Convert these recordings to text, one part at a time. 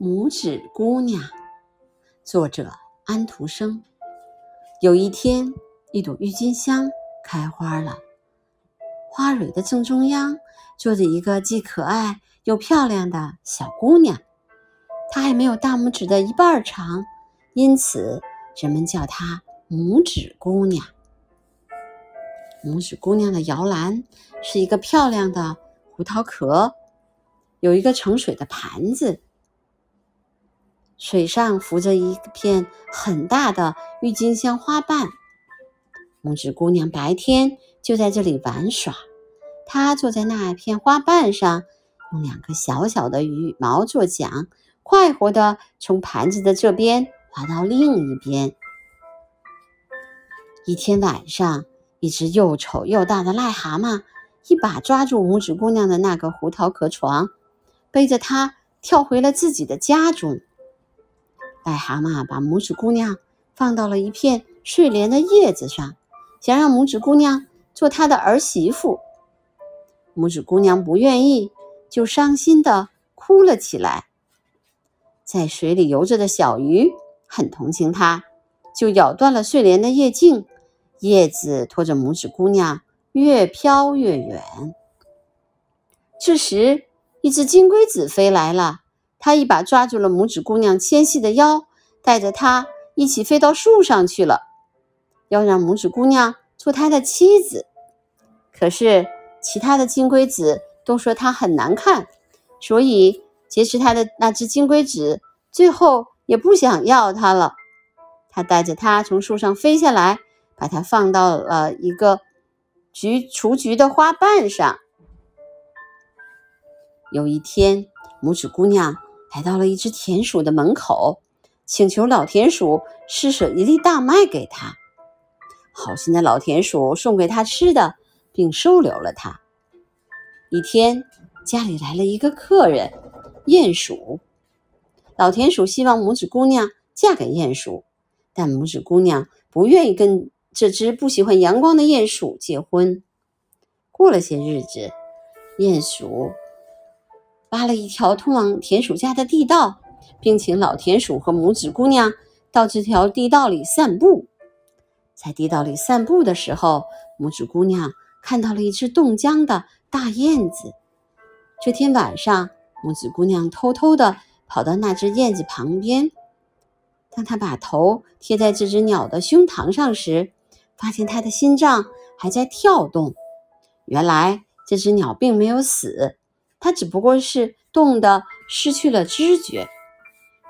拇指姑娘，作者安徒生。有一天，一朵郁金香开花了，花蕊的正中央坐着一个既可爱又漂亮的小姑娘。她还没有大拇指的一半长，因此人们叫她拇指姑娘。拇指姑娘的摇篮是一个漂亮的胡桃壳，有一个盛水的盘子，水上浮着一片很大的郁金香花瓣。拇指姑娘白天就在这里玩耍，她坐在那片花瓣上，用两个小小的羽毛做桨，快活地从盘子的这边滑到另一边。一天晚上。一只又丑又大的癞蛤蟆一把抓住拇指姑娘的那个胡桃壳床，背着她跳回了自己的家中。癞蛤蟆把拇指姑娘放到了一片睡莲的叶子上，想让拇指姑娘做他的儿媳妇。拇指姑娘不愿意，就伤心的哭了起来。在水里游着的小鱼很同情她，就咬断了睡莲的叶茎。叶子拖着拇指姑娘越飘越远。这时，一只金龟子飞来了，他一把抓住了拇指姑娘纤细的腰，带着她一起飞到树上去了，要让拇指姑娘做他的妻子。可是，其他的金龟子都说它很难看，所以劫持他的那只金龟子最后也不想要它了。他带着它从树上飞下来。把它放到了一个菊雏菊的花瓣上。有一天，拇指姑娘来到了一只田鼠的门口，请求老田鼠施舍一粒大麦给他。好心的老田鼠送给他吃的，并收留了他。一天，家里来了一个客人——鼹鼠。老田鼠希望拇指姑娘嫁给鼹鼠，但拇指姑娘不愿意跟。这只不喜欢阳光的鼹鼠结婚。过了些日子，鼹鼠挖了一条通往田鼠家的地道，并请老田鼠和拇指姑娘到这条地道里散步。在地道里散步的时候，拇指姑娘看到了一只冻僵的大燕子。这天晚上，拇指姑娘偷偷地跑到那只燕子旁边。当她把头贴在这只鸟的胸膛上时，发现它的心脏还在跳动，原来这只鸟并没有死，它只不过是冻得失去了知觉。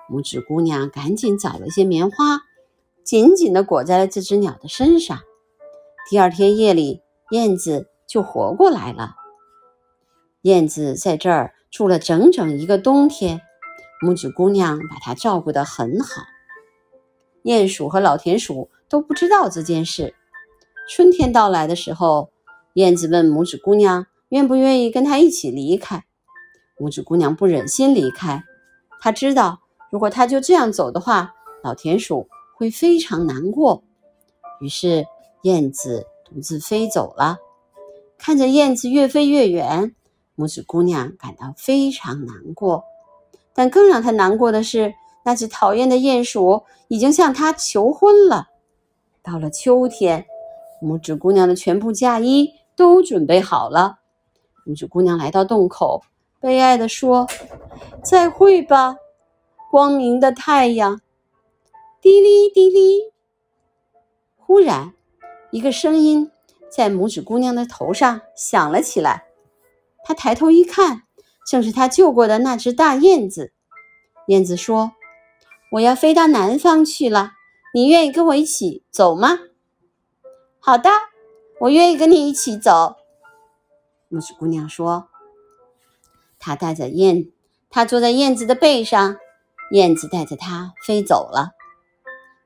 拇指姑娘赶紧找了一些棉花，紧紧地裹在了这只鸟的身上。第二天夜里，燕子就活过来了。燕子在这儿住了整整一个冬天，拇指姑娘把它照顾得很好。鼹鼠和老田鼠。都不知道这件事。春天到来的时候，燕子问拇指姑娘愿不愿意跟他一起离开。拇指姑娘不忍心离开，她知道如果她就这样走的话，老田鼠会非常难过。于是燕子独自飞走了。看着燕子越飞越远，拇指姑娘感到非常难过。但更让她难过的是，那只讨厌的鼹鼠已经向她求婚了。到了秋天，拇指姑娘的全部嫁衣都准备好了。拇指姑娘来到洞口，悲哀地说：“再会吧，光明的太阳。”滴哩滴哩。忽然，一个声音在拇指姑娘的头上响了起来。她抬头一看，正是她救过的那只大燕子。燕子说：“我要飞到南方去了。”你愿意跟我一起走吗？好的，我愿意跟你一起走。拇指姑娘说：“她带着燕，她坐在燕子的背上，燕子带着她飞走了。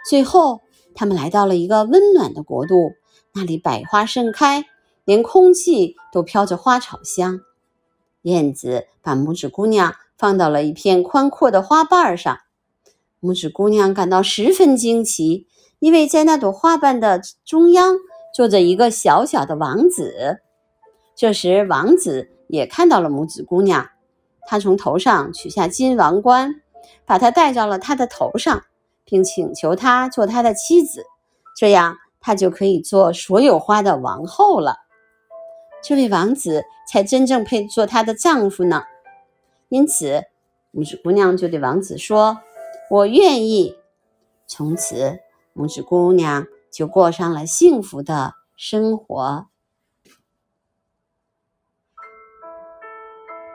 最后，他们来到了一个温暖的国度，那里百花盛开，连空气都飘着花草香。燕子把拇指姑娘放到了一片宽阔的花瓣上。”拇指姑娘感到十分惊奇，因为在那朵花瓣的中央坐着一个小小的王子。这时，王子也看到了拇指姑娘，他从头上取下金王冠，把她戴到了他的头上，并请求她做他的妻子，这样她就可以做所有花的王后了。这位王子才真正配做她的丈夫呢。因此，拇指姑娘就对王子说：“我愿意。”从此，拇指姑娘就过上了幸福的生活。